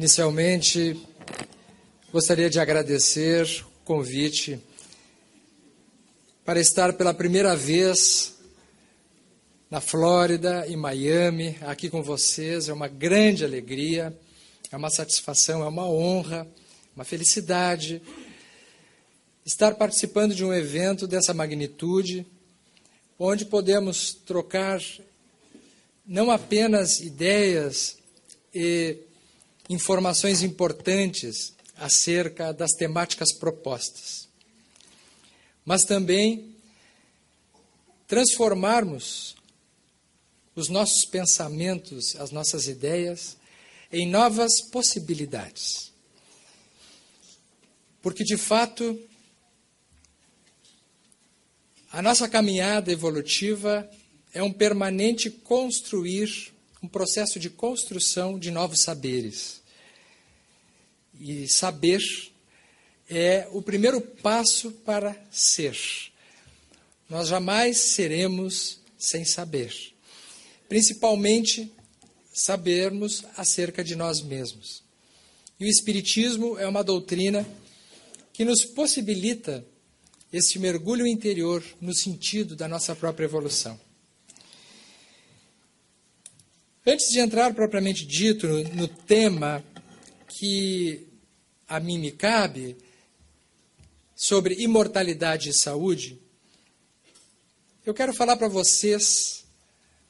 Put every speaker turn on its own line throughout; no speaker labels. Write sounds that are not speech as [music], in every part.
Inicialmente, gostaria de agradecer o convite para estar pela primeira vez na Flórida, em Miami, aqui com vocês. É uma grande alegria, é uma satisfação, é uma honra, uma felicidade estar participando de um evento dessa magnitude, onde podemos trocar não apenas ideias e informações importantes acerca das temáticas propostas, mas também transformarmos os nossos pensamentos, as nossas ideias em novas possibilidades. Porque, de fato, a nossa caminhada evolutiva é um permanente construir, um processo de construção de novos saberes. E saber é o primeiro passo para ser. Nós jamais seremos sem saber. Principalmente sabermos acerca de nós mesmos. E o Espiritismo é uma doutrina que nos possibilita este mergulho interior no sentido da nossa própria evolução. Antes de entrar propriamente dito no, no tema que a mim me cabe sobre imortalidade e saúde, eu quero falar para vocês,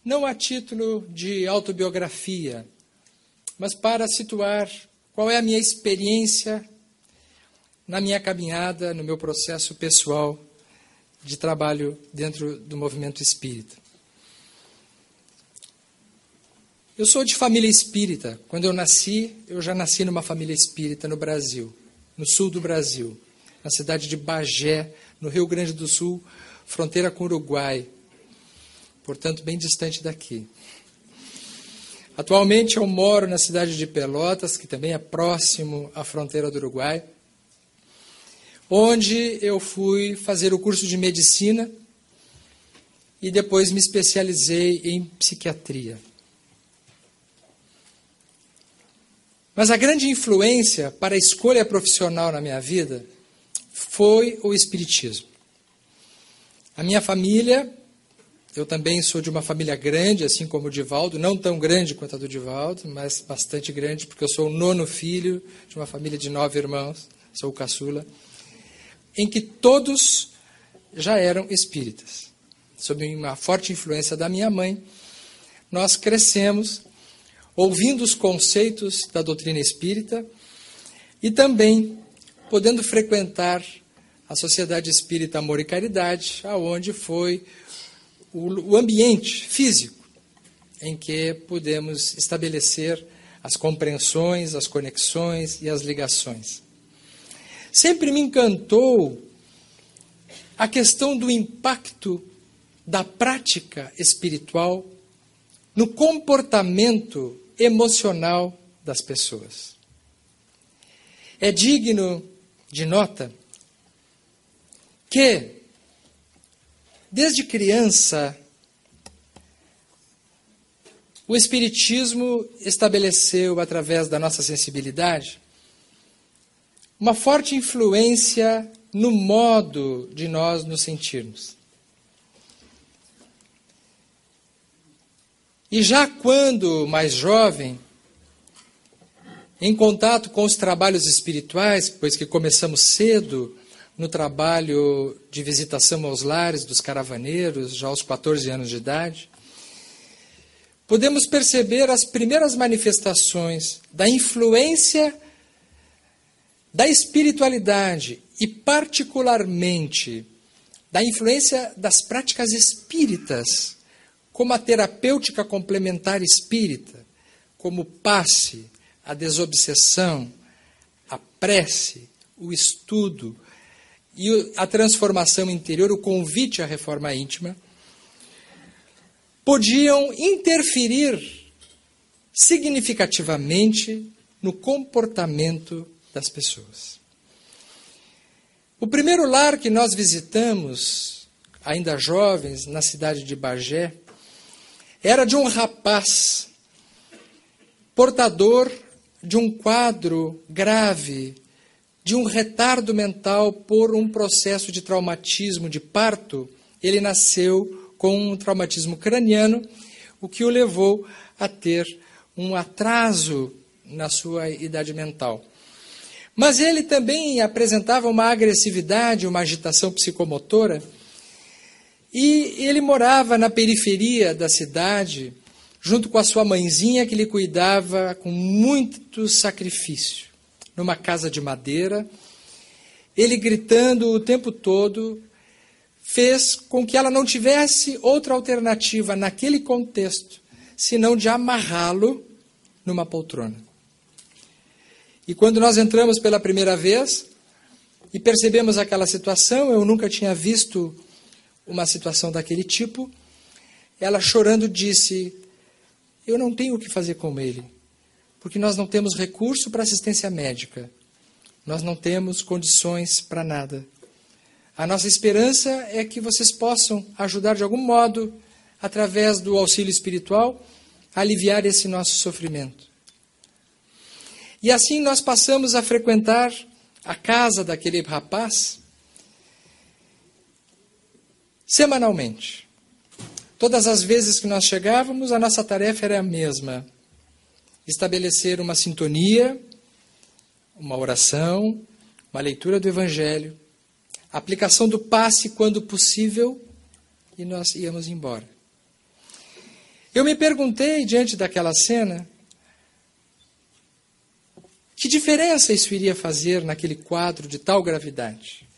não a título de autobiografia, mas para situar qual é a minha experiência na minha caminhada, no meu processo pessoal de trabalho dentro do movimento espírita. Eu sou de família espírita. Quando eu nasci, eu já nasci numa família espírita no Brasil, no sul do Brasil, na cidade de Bagé, no Rio Grande do Sul, fronteira com o Uruguai, portanto, bem distante daqui. Atualmente eu moro na cidade de Pelotas, que também é próximo à fronteira do Uruguai, onde eu fui fazer o curso de medicina e depois me especializei em psiquiatria. Mas a grande influência para a escolha profissional na minha vida foi o Espiritismo. A minha família, eu também sou de uma família grande, assim como o Divaldo, não tão grande quanto a do Divaldo, mas bastante grande, porque eu sou o nono filho de uma família de nove irmãos, sou o caçula, em que todos já eram espíritas. Sob uma forte influência da minha mãe, nós crescemos ouvindo os conceitos da doutrina espírita e também podendo frequentar a Sociedade Espírita Amor e Caridade, aonde foi o, ambiente físico em que pudemos estabelecer as compreensões, as conexões e as ligações. Sempre me encantou a questão do impacto da prática espiritual no comportamento emocional das pessoas. É digno de nota que, desde criança, o Espiritismo estabeleceu, através da nossa sensibilidade, uma forte influência no modo de nós nos sentirmos. E já quando mais jovem, em contato com os trabalhos espirituais, pois que começamos cedo no trabalho de visitação aos lares dos caravaneiros, já aos 14 anos de idade, podemos perceber as primeiras manifestações da influência da espiritualidade e, particularmente, da influência das práticas espíritas como a terapêutica complementar espírita, como o passe, a desobsessão, a prece, o estudo e a transformação interior, o convite à reforma íntima, podiam interferir significativamente no comportamento das pessoas. O primeiro lar que nós visitamos, ainda jovens, na cidade de Bagé, era de um rapaz portador de um quadro grave, de um retardo mental por um processo de traumatismo de parto. Ele nasceu com um traumatismo craniano, o que o levou a ter um atraso na sua idade mental. Mas ele também apresentava uma agressividade, uma agitação psicomotora, e ele morava na periferia da cidade, junto com a sua mãezinha que lhe cuidava com muito sacrifício, numa casa de madeira. Ele gritando o tempo todo fez com que ela não tivesse outra alternativa naquele contexto senão de amarrá-lo numa poltrona. E quando nós entramos pela primeira vez e percebemos aquela situação, eu nunca tinha visto uma situação daquele tipo. Ela chorando disse: Eu não tenho o que fazer com ele, porque nós não temos recurso para assistência médica, nós não temos condições para nada. A nossa esperança é que vocês possam ajudar de algum modo, através do auxílio espiritual, a aliviar esse nosso sofrimento. E assim nós passamos a frequentar a casa daquele rapaz semanalmente. Todas as vezes que nós chegávamos, a nossa tarefa era a mesma: estabelecer uma sintonia, uma oração, uma leitura do Evangelho, aplicação do passe quando possível, e nós íamos embora. Eu me perguntei, diante daquela cena, que diferença isso iria fazer naquele quadro de tal gravidade?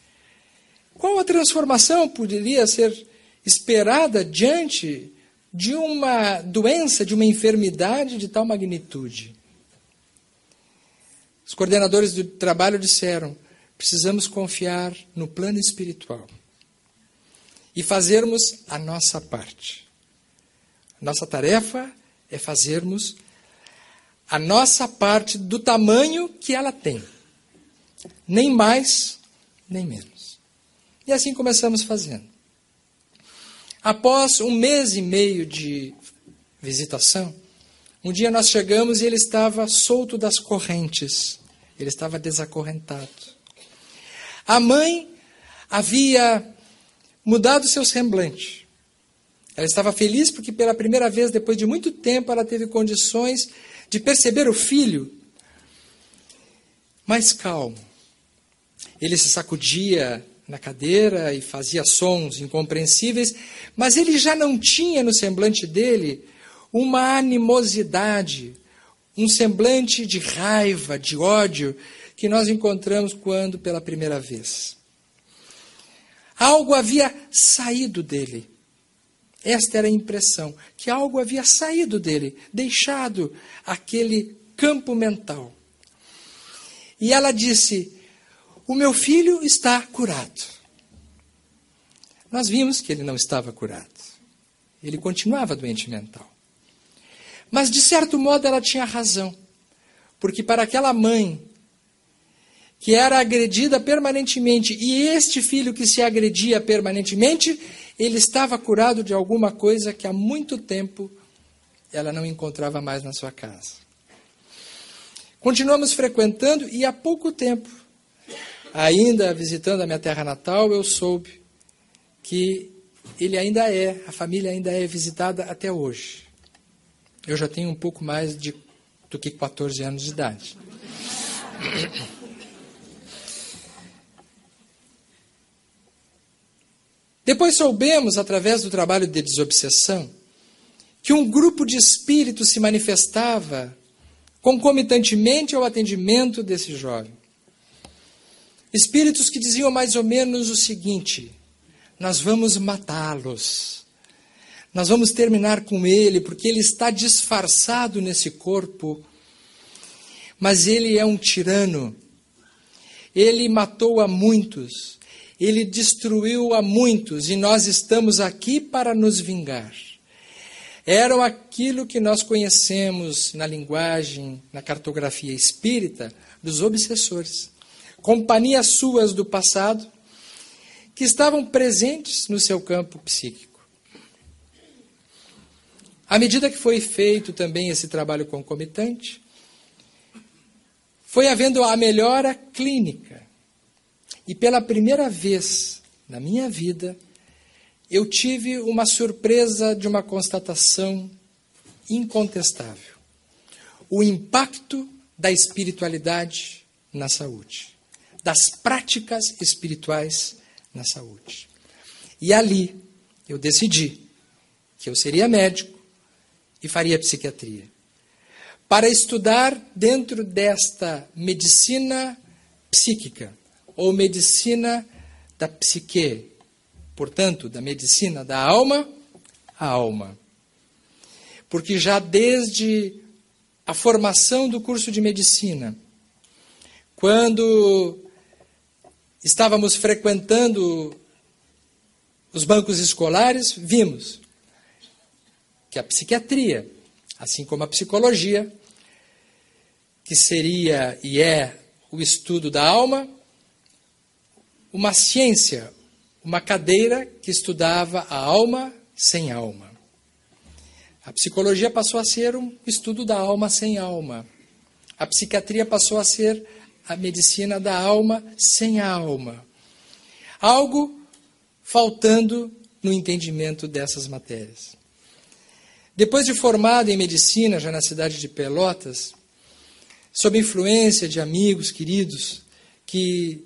Qual a transformação poderia ser esperada diante de uma doença, de uma enfermidade de tal magnitude? Os coordenadores do trabalho disseram: precisamos confiar no plano espiritual e fazermos a nossa parte. Nossa tarefa é fazermos a nossa parte do tamanho que ela tem. Nem mais, nem menos. E assim começamos fazendo. Após um mês e meio de visitação, um dia nós chegamos e ele estava solto das correntes. Ele estava desacorrentado. A mãe havia mudado seu semblante. Ela estava feliz porque pela primeira vez, depois de muito tempo, ela teve condições de perceber o filho mais calmo. Ele se sacudia na cadeira e fazia sons incompreensíveis, mas ele já não tinha no semblante dele uma animosidade, um semblante de raiva, de ódio que nós encontramos quando pela primeira vez. Algo havia saído dele. Esta era a impressão, que algo havia saído dele, deixado aquele campo mental. E ela disse: O meu filho está curado. Nós vimos que ele não estava curado. Ele continuava doente mental. Mas, de certo modo, ela tinha razão. Porque para aquela mãe que era agredida permanentemente e este filho que se agredia permanentemente, ele estava curado de alguma coisa que há muito tempo ela não encontrava mais na sua casa. Continuamos frequentando e há pouco tempo, ainda visitando a minha terra natal, eu soube que ele ainda é, a família ainda é visitada até hoje. Eu já tenho um pouco mais de, do que 14 anos de idade. Depois soubemos, através do trabalho de desobsessão, que um grupo de espíritos se manifestava concomitantemente ao atendimento desse jovem. Espíritos que diziam mais ou menos o seguinte: nós vamos matá-los, nós vamos terminar com ele, porque ele está disfarçado nesse corpo, mas ele é um tirano, ele matou a muitos, ele destruiu a muitos e nós estamos aqui para nos vingar. Eram aquilo que nós conhecemos na linguagem, na cartografia espírita, dos obsessores. Companhias suas do passado que estavam presentes no seu campo psíquico. À medida que foi feito também esse trabalho concomitante, foi havendo a melhora clínica. E pela primeira vez na minha vida, eu tive uma surpresa de uma constatação incontestável: o impacto da espiritualidade na saúde, das práticas espirituais na saúde. E ali eu decidi que eu seria médico e faria psiquiatria. Para estudar dentro desta medicina psíquica, ou medicina da psique, portanto, da medicina da alma à alma. Porque já desde a formação do curso de medicina, quando estávamos frequentando os bancos escolares, vimos que a psiquiatria, assim como a psicologia, que seria e é o estudo da alma, uma ciência, uma cadeira que estudava a alma sem alma. A psicologia passou a ser um estudo da alma sem alma. A psiquiatria passou a ser a medicina da alma sem alma. Algo faltando no entendimento dessas matérias. Depois de formado em medicina, já na cidade de Pelotas, sob influência de amigos queridos que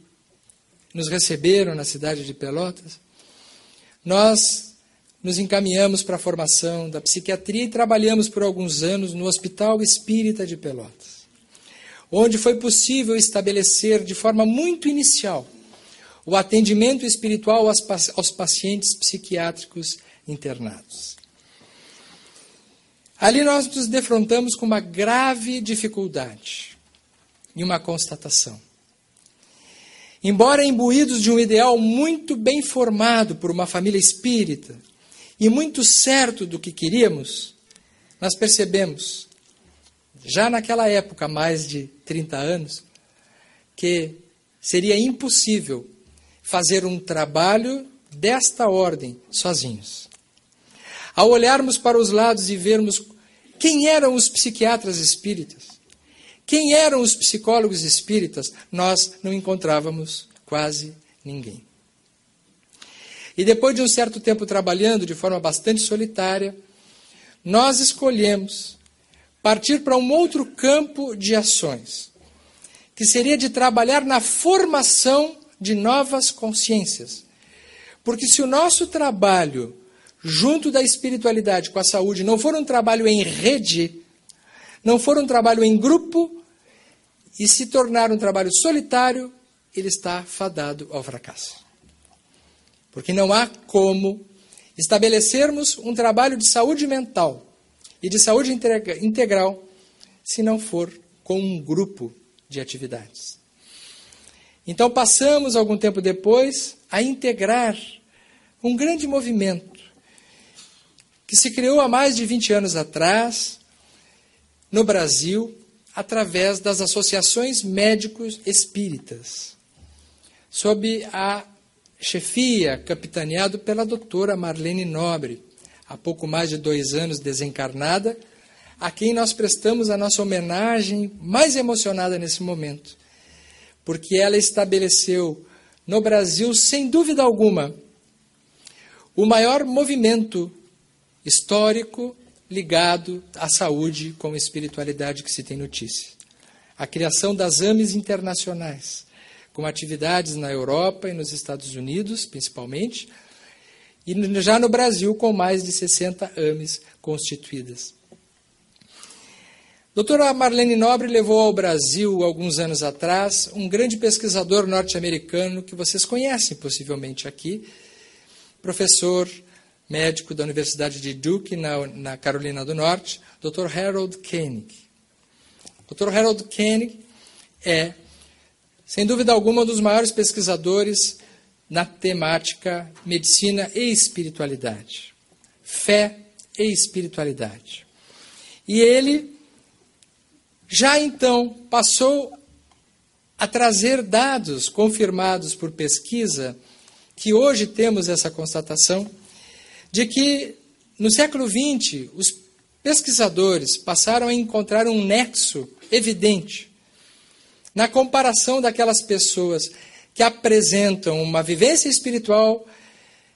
nos receberam na cidade de Pelotas, nós nos encaminhamos para a formação da psiquiatria e trabalhamos por alguns anos no Hospital Espírita de Pelotas, onde foi possível estabelecer de forma muito inicial o atendimento espiritual aos pacientes psiquiátricos internados. Ali nós nos defrontamos com uma grave dificuldade e uma constatação. Embora imbuídos de um ideal muito bem formado por uma família espírita e muito certo do que queríamos, nós percebemos, já naquela época, mais de 30 anos, que seria impossível fazer um trabalho desta ordem sozinhos. Ao olharmos para os lados e vermos quem eram os psiquiatras espíritas, quem eram os psicólogos espíritas? Nós não encontrávamos quase ninguém. E depois de um certo tempo trabalhando de forma bastante solitária, nós escolhemos partir para um outro campo de ações, que seria de trabalhar na formação de novas consciências. Porque se o nosso trabalho junto da espiritualidade com a saúde não for um trabalho em rede, não for um trabalho em grupo e se tornar um trabalho solitário, ele está fadado ao fracasso. Porque não há como estabelecermos um trabalho de saúde mental e de saúde integral se não for com um grupo de atividades. Então passamos, algum tempo depois, a integrar um grande movimento que se criou há mais de 20 anos atrás, no Brasil através das associações médicos espíritas, sob a chefia capitaneado pela doutora Marlene Nobre, há pouco mais de dois anos desencarnada, a quem nós prestamos a nossa homenagem mais emocionada nesse momento, porque ela estabeleceu no Brasil, sem dúvida alguma, o maior movimento histórico ligado à saúde com espiritualidade que se tem notícia. A criação das AMES internacionais, com atividades na Europa e nos Estados Unidos, principalmente, e já no Brasil, com mais de 60 AMES constituídas. Doutora Marlene Nobre levou ao Brasil, alguns anos atrás, um grande pesquisador norte-americano que vocês conhecem possivelmente aqui, professor médico da Universidade de Duke, na, na Carolina do Norte, Dr. Harold Koenig. Dr. Harold Koenig é, sem dúvida alguma, um dos maiores pesquisadores na temática medicina e espiritualidade. Fé e espiritualidade. E ele já então passou a trazer dados confirmados por pesquisa, que hoje temos essa constatação de que no século XX os pesquisadores passaram a encontrar um nexo evidente na comparação daquelas pessoas que apresentam uma vivência espiritual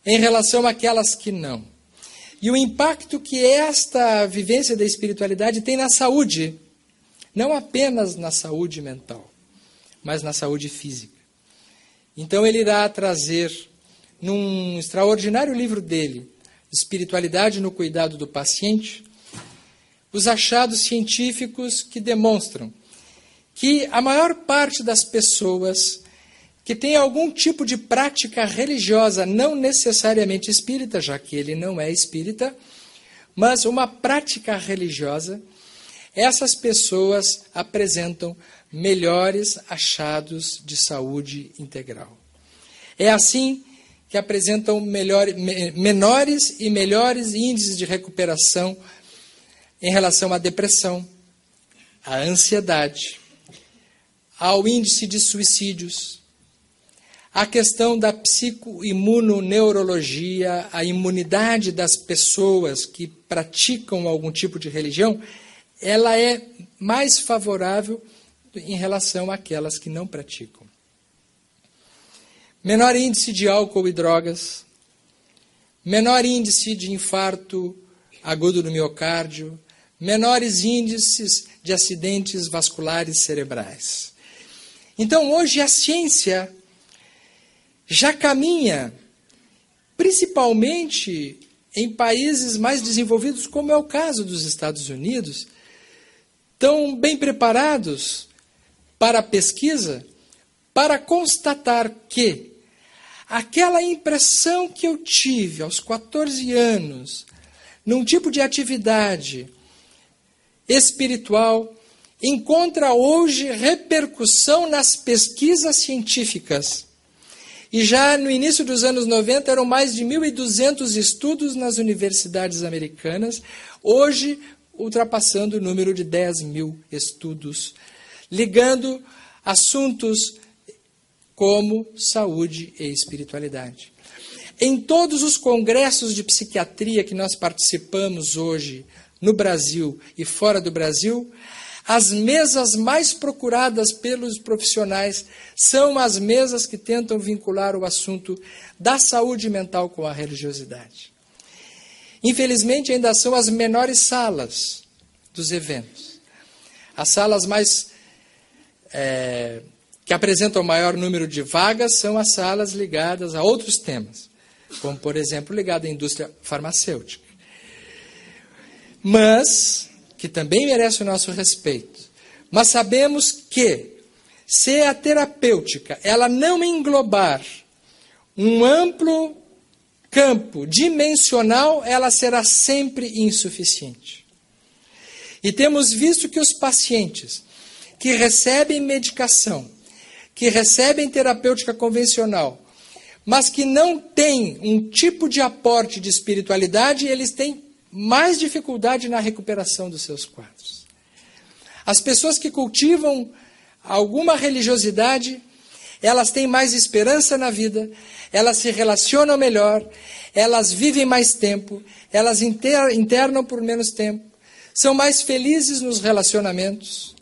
em relação àquelas que não. E o impacto que esta vivência da espiritualidade tem na saúde, não apenas na saúde mental, mas na saúde física. Então ele irá trazer, num extraordinário livro dele, Espiritualidade no Cuidado do Paciente, os achados científicos que demonstram que a maior parte das pessoas que tem algum tipo de prática religiosa, não necessariamente espírita, já que ele não é espírita, mas uma prática religiosa, essas pessoas apresentam melhores achados de saúde integral. É assim que apresentam melhor, menores e melhores índices de recuperação em relação à depressão, à ansiedade, ao índice de suicídios, à questão da psicoimunoneurologia, a imunidade das pessoas que praticam algum tipo de religião, ela é mais favorável em relação àquelas que não praticam. Menor índice de álcool e drogas, menor índice de infarto agudo do miocárdio, menores índices de acidentes vasculares cerebrais. Então, hoje a ciência já caminha, principalmente em países mais desenvolvidos, como é o caso dos Estados Unidos, tão bem preparados para a pesquisa para constatar que aquela impressão que eu tive aos 14 anos, num tipo de atividade espiritual, encontra hoje repercussão nas pesquisas científicas. E já no início dos anos 90 eram mais de 1.200 estudos nas universidades americanas, hoje ultrapassando o número de 10 mil estudos, ligando assuntos como saúde e espiritualidade. Em todos os congressos de psiquiatria que nós participamos hoje, no Brasil e fora do Brasil, as mesas mais procuradas pelos profissionais são as mesas que tentam vincular o assunto da saúde mental com a religiosidade. Infelizmente, ainda são as menores salas dos eventos. As salas mais é, que apresentam o maior número de vagas são as salas ligadas a outros temas, como, por exemplo, ligado à indústria farmacêutica. Mas, que também merece o nosso respeito, mas sabemos que, se a terapêutica ela não englobar um amplo campo dimensional, ela será sempre insuficiente. E temos visto que os pacientes que recebem medicação, que recebem terapêutica convencional, mas que não têm um tipo de aporte de espiritualidade, eles têm mais dificuldade na recuperação dos seus quadros. As pessoas que cultivam alguma religiosidade, elas têm mais esperança na vida, elas se relacionam melhor, elas vivem mais tempo, elas internam por menos tempo, são mais felizes nos relacionamentos,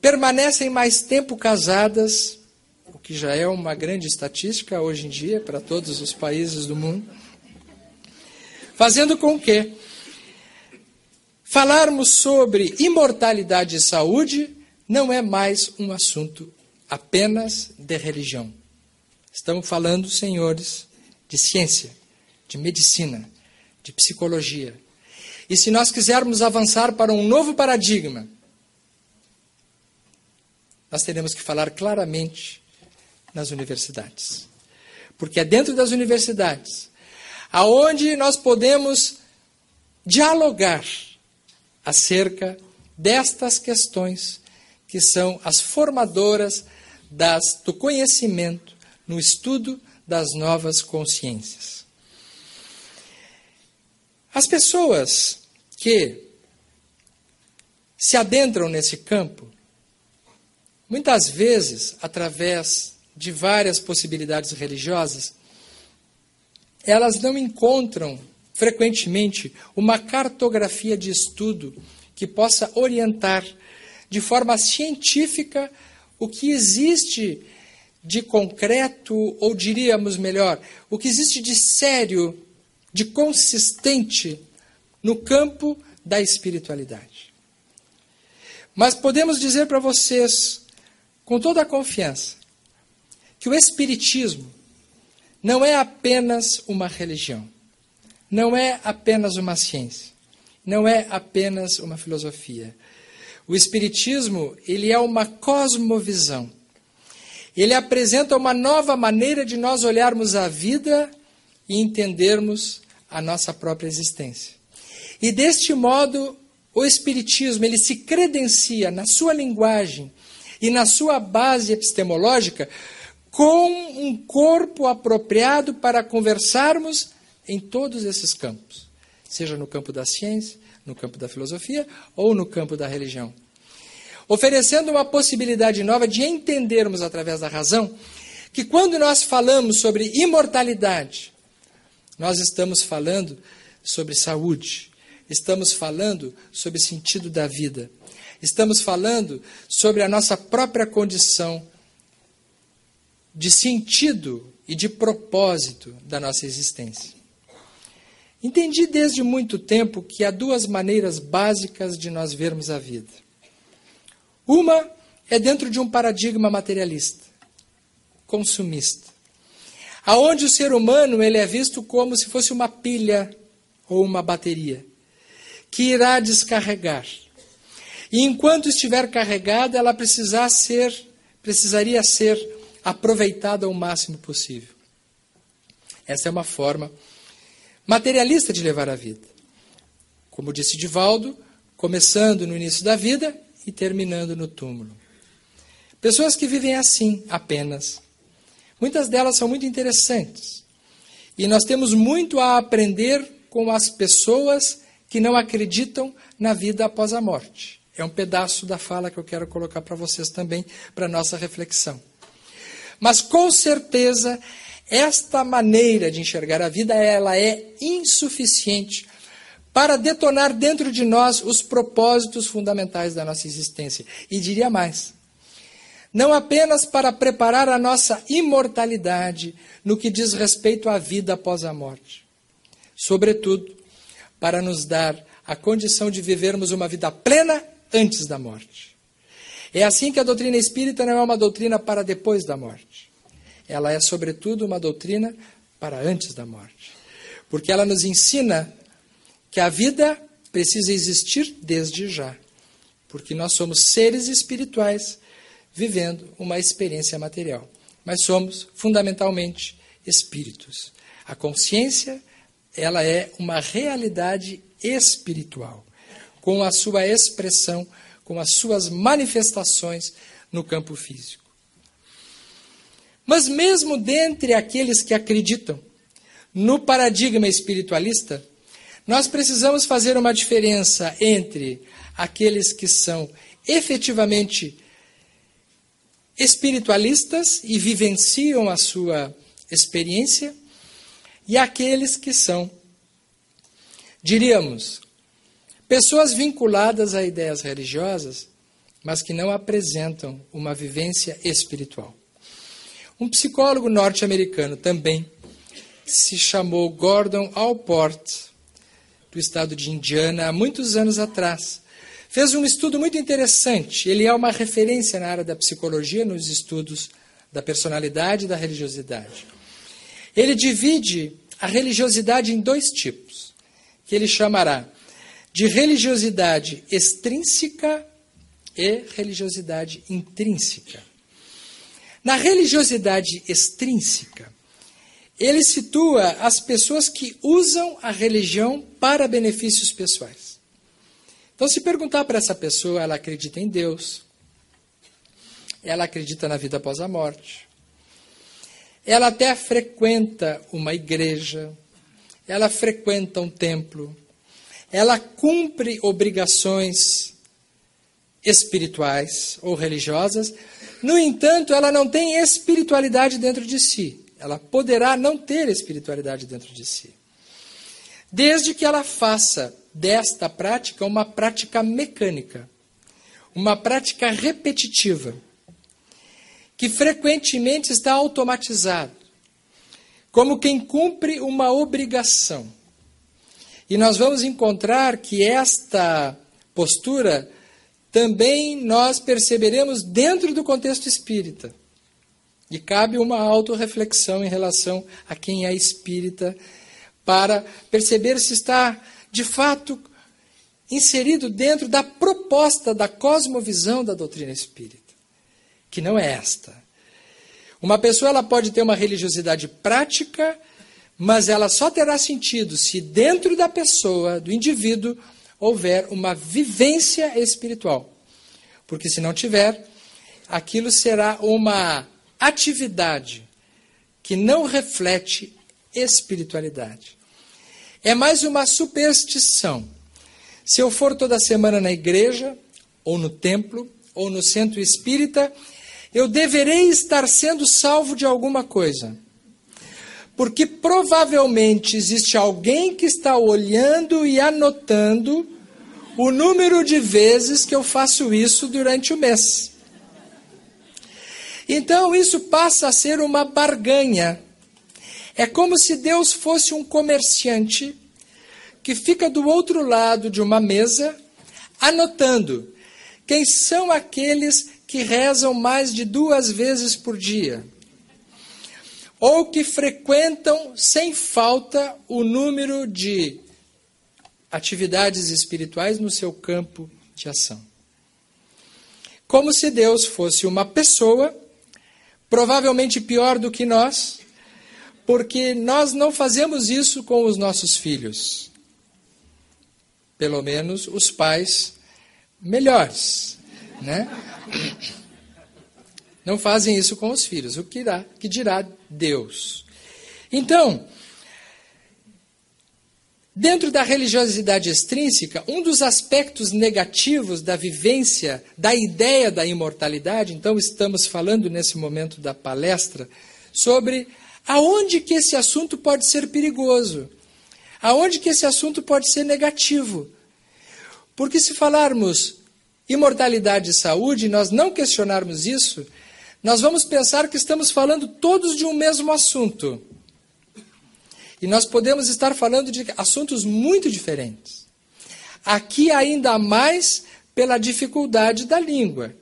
permanecem mais tempo casadas, o que já é uma grande estatística hoje em dia para todos os países do mundo, fazendo com que falarmos sobre imortalidade e saúde não é mais um assunto apenas de religião. Estamos falando, senhores, de ciência, de medicina, de psicologia. E se nós quisermos avançar para um novo paradigma, nós teremos que falar claramente nas universidades. Porque é dentro das universidades aonde nós podemos dialogar acerca destas questões que são as formadoras das, do conhecimento no estudo das novas consciências. As pessoas que se adentram nesse campo Muitas vezes, através de várias possibilidades religiosas, elas não encontram frequentemente uma cartografia de estudo que possa orientar de forma científica o que existe de concreto, ou diríamos melhor, o que existe de sério, de consistente no campo da espiritualidade. Mas podemos dizer para vocês, com toda a confiança, que o Espiritismo não é apenas uma religião, não é apenas uma ciência, não é apenas uma filosofia. O Espiritismo, ele é uma cosmovisão. Ele apresenta uma nova maneira de nós olharmos a vida e entendermos a nossa própria existência. E deste modo, o Espiritismo, ele se credencia na sua linguagem e na sua base epistemológica com um corpo apropriado para conversarmos em todos esses campos, seja no campo da ciência, no campo da filosofia ou no campo da religião. Oferecendo uma possibilidade nova de entendermos através da razão que quando nós falamos sobre imortalidade, nós estamos falando sobre saúde, estamos falando sobre sentido da vida, estamos falando sobre a nossa própria condição de sentido e de propósito da nossa existência. Entendi desde muito tempo que há duas maneiras básicas de nós vermos a vida. Uma é dentro de um paradigma materialista, consumista, aonde o ser humano ele é visto como se fosse uma pilha ou uma bateria que irá descarregar. E enquanto estiver carregada, ela precisar ser, precisaria ser aproveitada ao máximo possível. Essa é uma forma materialista de levar a vida. Como disse Divaldo, começando no início da vida e terminando no túmulo. Pessoas que vivem assim apenas. Muitas delas são muito interessantes. E nós temos muito a aprender com as pessoas que não acreditam na vida após a morte. É um pedaço da fala que eu quero colocar para vocês também, para nossa reflexão. Mas com certeza esta maneira de enxergar a vida ela é insuficiente para detonar dentro de nós os propósitos fundamentais da nossa existência. E diria mais: não apenas para preparar a nossa imortalidade no que diz respeito à vida após a morte, sobretudo para nos dar a condição de vivermos uma vida plena antes da morte. É assim que a doutrina espírita não é uma doutrina para depois da morte. Ela é, sobretudo, uma doutrina para antes da morte. Porque ela nos ensina que a vida precisa existir desde já. Porque nós somos seres espirituais vivendo uma experiência material. Mas somos, fundamentalmente, espíritos. A consciência, ela é uma realidade espiritual, com a sua expressão com as suas manifestações no campo físico. Mas, mesmo dentre aqueles que acreditam no paradigma espiritualista, nós precisamos fazer uma diferença entre aqueles que são efetivamente espiritualistas e vivenciam a sua experiência e aqueles que são, diríamos, Pessoas vinculadas a ideias religiosas, mas que não apresentam uma vivência espiritual. Um psicólogo norte-americano também se chamou Gordon Allport, do estado de Indiana, há muitos anos atrás. Fez um estudo muito interessante. Ele é uma referência na área da psicologia, nos estudos da personalidade e da religiosidade. Ele divide a religiosidade em dois tipos, que ele chamará de religiosidade extrínseca e religiosidade intrínseca. Na religiosidade extrínseca, ele situa as pessoas que usam a religião para benefícios pessoais. Então, se perguntar para essa pessoa, ela acredita em Deus, ela acredita na vida após a morte, ela até frequenta uma igreja, ela frequenta um templo, ela cumpre obrigações espirituais ou religiosas, no entanto, ela não tem espiritualidade dentro de si. Ela poderá não ter espiritualidade dentro de si. Desde que ela faça desta prática uma prática mecânica, uma prática repetitiva. que frequentemente está automatizado, como quem cumpre uma obrigação. E nós vamos encontrar que esta postura também nós perceberemos dentro do contexto espírita. E cabe uma autorreflexão em relação a quem é espírita, para perceber se está, de fato, inserido dentro da proposta da cosmovisão da doutrina espírita, que não é esta. Uma pessoa ela pode ter uma religiosidade prática, mas ela só terá sentido se dentro da pessoa, do indivíduo, houver uma vivência espiritual. Porque se não tiver, aquilo será uma atividade que não reflete espiritualidade. É mais uma superstição. Se eu for toda semana na igreja, ou no templo, ou no centro espírita, eu deverei estar sendo salvo de alguma coisa. Porque provavelmente existe alguém que está olhando e anotando o número de vezes que eu faço isso durante o mês. Então isso passa a ser uma barganha. É como se Deus fosse um comerciante que fica do outro lado de uma mesa anotando quem são aqueles que rezam mais de duas vezes por dia ou que frequentam sem falta o número de atividades espirituais no seu campo de ação. Como se Deus fosse uma pessoa provavelmente pior do que nós, porque nós não fazemos isso com os nossos filhos. Pelo menos os pais melhores, né? Não fazem isso com os filhos, o que dirá, que dirá Deus. Então, Dentro da religiosidade extrínseca, um dos aspectos negativos da vivência da ideia da imortalidade, então estamos falando nesse momento da palestra sobre aonde que esse assunto pode ser perigoso, aonde que esse assunto pode ser negativo. Porque se falarmos imortalidade e saúde, nós não questionarmos isso, nós vamos pensar que estamos falando todos de um mesmo assunto. E nós podemos estar falando de assuntos muito diferentes. Aqui, ainda mais pela dificuldade da língua.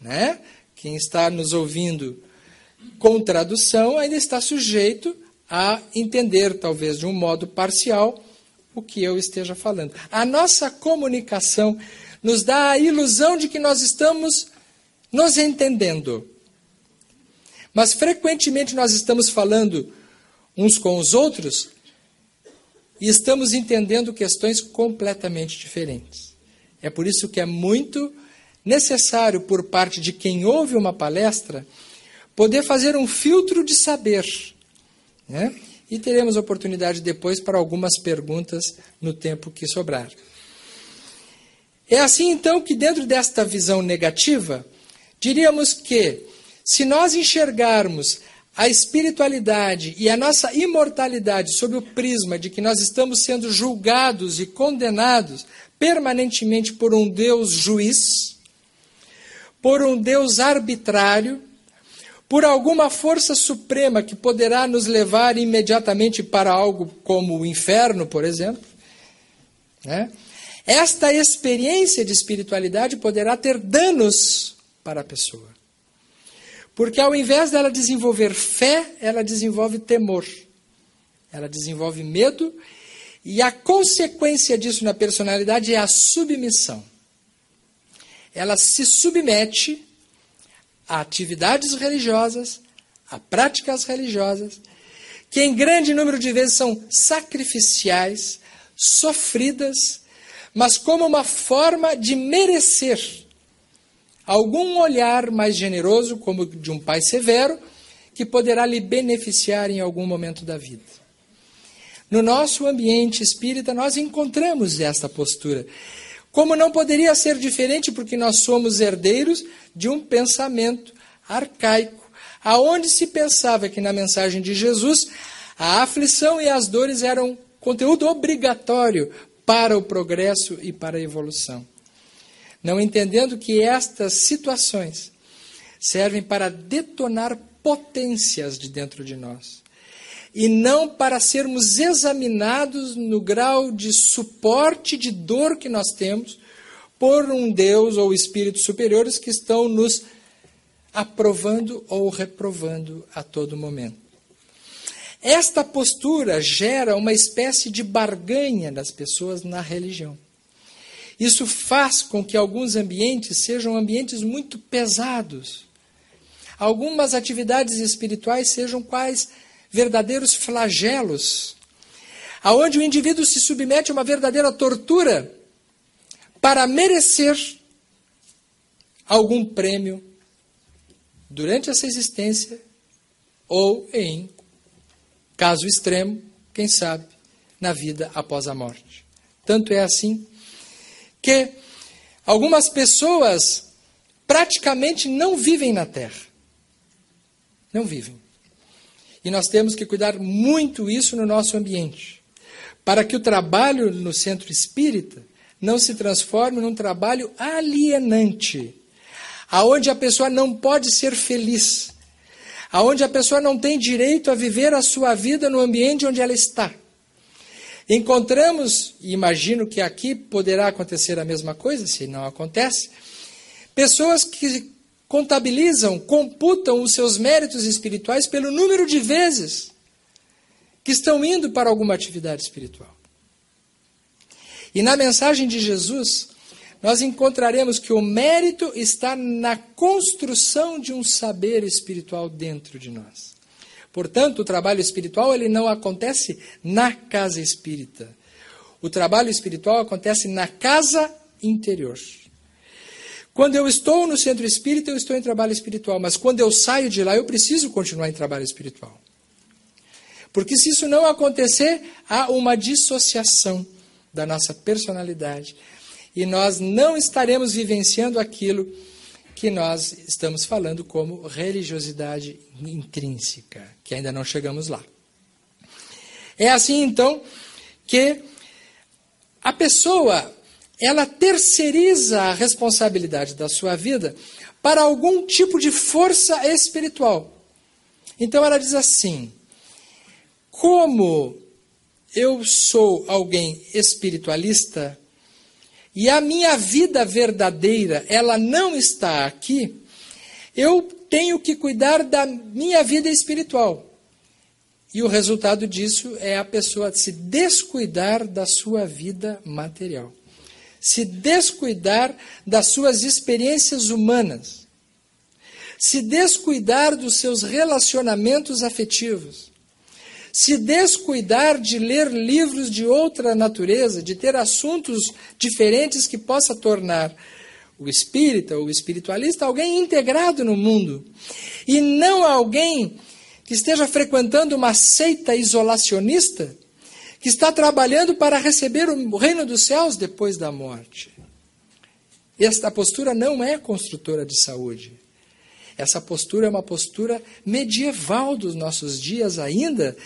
Né? Quem está nos ouvindo com tradução ainda está sujeito a entender, talvez de um modo parcial, o que eu esteja falando. A nossa comunicação nos dá a ilusão de que nós estamos nos entendendo. Mas frequentemente nós estamos falando uns com os outros e estamos entendendo questões completamente diferentes. É por isso que é muito necessário, por parte de quem ouve uma palestra, poder fazer um filtro de saber. Né? E teremos oportunidade depois para algumas perguntas no tempo que sobrar. É assim então que, dentro desta visão negativa, diríamos que, se nós enxergarmos a espiritualidade e a nossa imortalidade sob o prisma de que nós estamos sendo julgados e condenados permanentemente por um Deus juiz, por um Deus arbitrário, por alguma força suprema que poderá nos levar imediatamente para algo como o inferno, por exemplo. Né? Esta experiência de espiritualidade poderá ter danos para a pessoa. Porque ao invés dela desenvolver fé, ela desenvolve temor. Ela desenvolve medo e a consequência disso na personalidade é a submissão. Ela se submete a atividades religiosas, a práticas religiosas, que em grande número de vezes são sacrificiais, sofridas, mas como uma forma de merecer algum olhar mais generoso, como de um pai severo, que poderá lhe beneficiar em algum momento da vida. No nosso ambiente espírita, nós encontramos esta postura. Como não poderia ser diferente, porque nós somos herdeiros de um pensamento arcaico, aonde se pensava que na mensagem de Jesus a aflição e as dores eram conteúdo obrigatório para o progresso e para a evolução não entendendo que estas situações servem para detonar potências de dentro de nós. E não para sermos examinados no grau de suporte de dor que nós temos por um Deus ou espíritos superiores que estão nos aprovando ou reprovando a todo momento. Esta postura gera uma espécie de barganha das pessoas na religião. Isso faz com que alguns ambientes sejam ambientes muito pesados. Algumas atividades espirituais sejam quais verdadeiros flagelos, aonde o indivíduo se submete a uma verdadeira tortura para merecer algum prêmio durante essa existência ou em caso extremo, quem sabe, na vida após a morte. Tanto é assim que algumas pessoas praticamente não vivem na Terra. Não vivem. E nós temos que cuidar muito isso no nosso ambiente, para que o trabalho no centro espírita não se transforme num trabalho alienante, aonde a pessoa não pode ser feliz, aonde a pessoa não tem direito a viver a sua vida no ambiente onde ela está. Encontramos, e imagino que aqui poderá acontecer a mesma coisa, se não acontece, pessoas que contabilizam, computam os seus méritos espirituais pelo número de vezes que estão indo para alguma atividade espiritual. E na mensagem de Jesus, nós encontraremos que o mérito está na construção de um saber espiritual dentro de nós. Portanto, o trabalho espiritual ele não acontece na casa espírita. O trabalho espiritual acontece na casa interior. Quando eu estou no centro espírita, eu estou em trabalho espiritual, mas quando eu saio de lá, eu preciso continuar em trabalho espiritual. Porque se isso não acontecer, há uma dissociação da nossa personalidade e nós não estaremos vivenciando aquilo que nós estamos falando como religiosidade intrínseca, que ainda não chegamos lá. É assim então que a pessoa ela terceiriza a responsabilidade da sua vida para algum tipo de força espiritual. Então ela diz assim: como eu sou alguém espiritualista e a minha vida verdadeira ela não está aqui, eu tenho que cuidar da minha vida espiritual. E o resultado disso é a pessoa se descuidar da sua vida material, se descuidar das suas experiências humanas, se descuidar dos seus relacionamentos afetivos, se descuidar de ler livros de outra natureza, de ter assuntos diferentes que possa tornar o espírita ou o espiritualista alguém integrado no mundo e não alguém que esteja frequentando uma seita isolacionista que está trabalhando para receber o reino dos céus depois da morte. Esta postura não é construtora de saúde. Essa postura é uma postura medieval dos nossos dias ainda,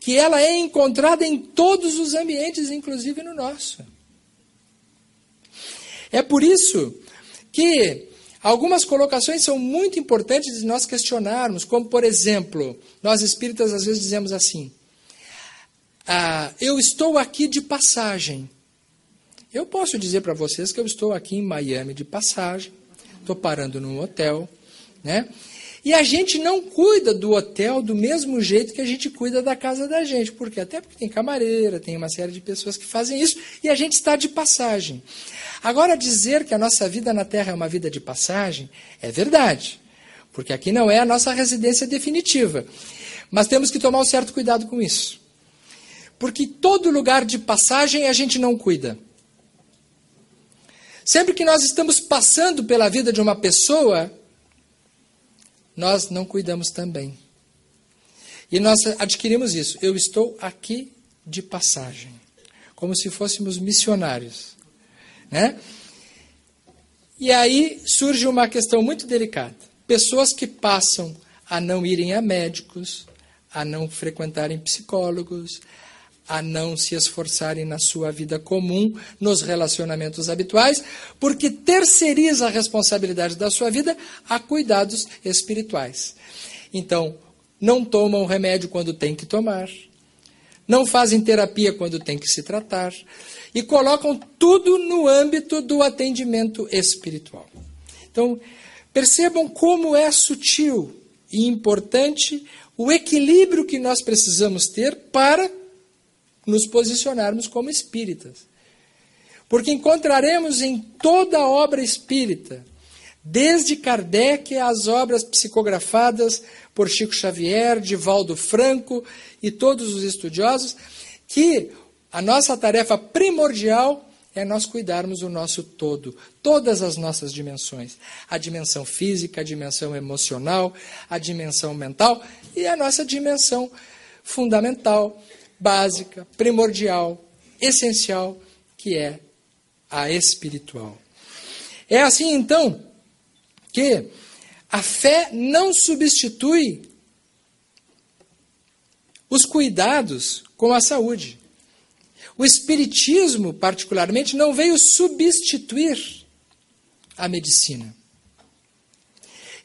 que ela é encontrada em todos os ambientes, inclusive no nosso. É por isso que algumas colocações são muito importantes de nós questionarmos, como por exemplo, nós espíritas às vezes dizemos assim: ah, eu estou aqui de passagem. Eu posso dizer para vocês que eu estou aqui em Miami de passagem, estou parando num hotel, né? E a gente não cuida do hotel do mesmo jeito que a gente cuida da casa da gente, porque até porque tem camareira, tem uma série de pessoas que fazem isso e a gente está de passagem. Agora dizer que a nossa vida na Terra é uma vida de passagem é verdade, porque aqui não é a nossa residência definitiva. Mas temos que tomar um certo cuidado com isso. Porque todo lugar de passagem a gente não cuida. Sempre que nós estamos passando pela vida de uma pessoa, nós não cuidamos também. E nós adquirimos isso. Eu estou aqui de passagem, como se fôssemos missionários. Né? E aí surge uma questão muito delicada. Pessoas que passam a não irem a médicos, a não frequentarem psicólogos, a não se esforçarem na sua vida comum, nos relacionamentos habituais, porque terceiriza a responsabilidade da sua vida a cuidados espirituais. Então, não tomam remédio quando tem que tomar, não fazem terapia quando tem que se tratar, e colocam tudo no âmbito do atendimento espiritual. Então, percebam como é sutil e importante o equilíbrio que nós precisamos ter para nos posicionarmos como espíritas. Porque encontraremos em toda obra espírita, desde Kardec às obras psicografadas por Chico Xavier, Divaldo Franco e todos os estudiosos, que a nossa tarefa primordial é nós cuidarmos do nosso todo, todas as nossas dimensões: a dimensão física, a dimensão emocional, a dimensão mental e a nossa dimensão fundamental, básica, primordial, essencial, que é a espiritual. É assim então que a fé não substitui os cuidados com a saúde. O Espiritismo, particularmente, não veio substituir a medicina.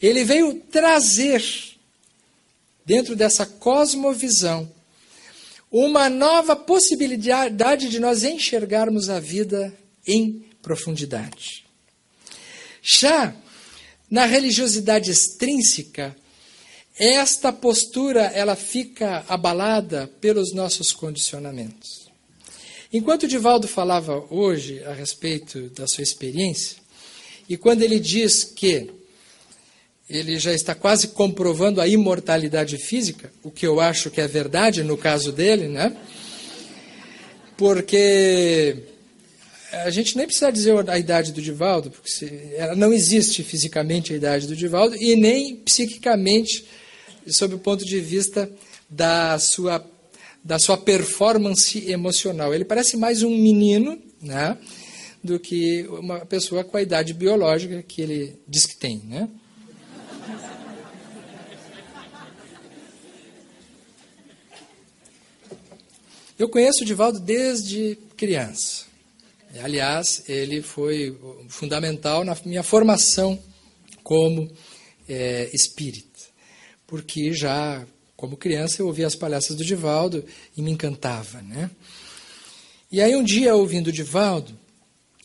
Ele veio trazer, dentro dessa cosmovisão, uma nova possibilidade de nós enxergarmos a vida em profundidade. Já na religiosidade extrínseca, esta postura ela fica abalada pelos nossos condicionamentos. Enquanto Divaldo falava hoje a respeito da sua experiência, e quando ele diz que ele já está quase comprovando a imortalidade física, o que eu acho que é verdade no caso dele, né? Porque a gente nem precisa dizer a idade do Divaldo, porque se, ela não existe fisicamente a idade do Divaldo e nem psiquicamente, sob o ponto de vista da sua da sua performance emocional. Ele parece mais um menino né, do que uma pessoa com a idade biológica que ele diz que tem. Né? Eu conheço o Divaldo desde criança. Aliás, ele foi fundamental na minha formação como é, espírita, porque já como criança, eu ouvia as palestras do Divaldo e me encantava. Né? E aí, um dia, ouvindo o Divaldo,